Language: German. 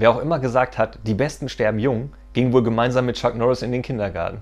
Wer auch immer gesagt hat, die Besten sterben jung, ging wohl gemeinsam mit Chuck Norris in den Kindergarten.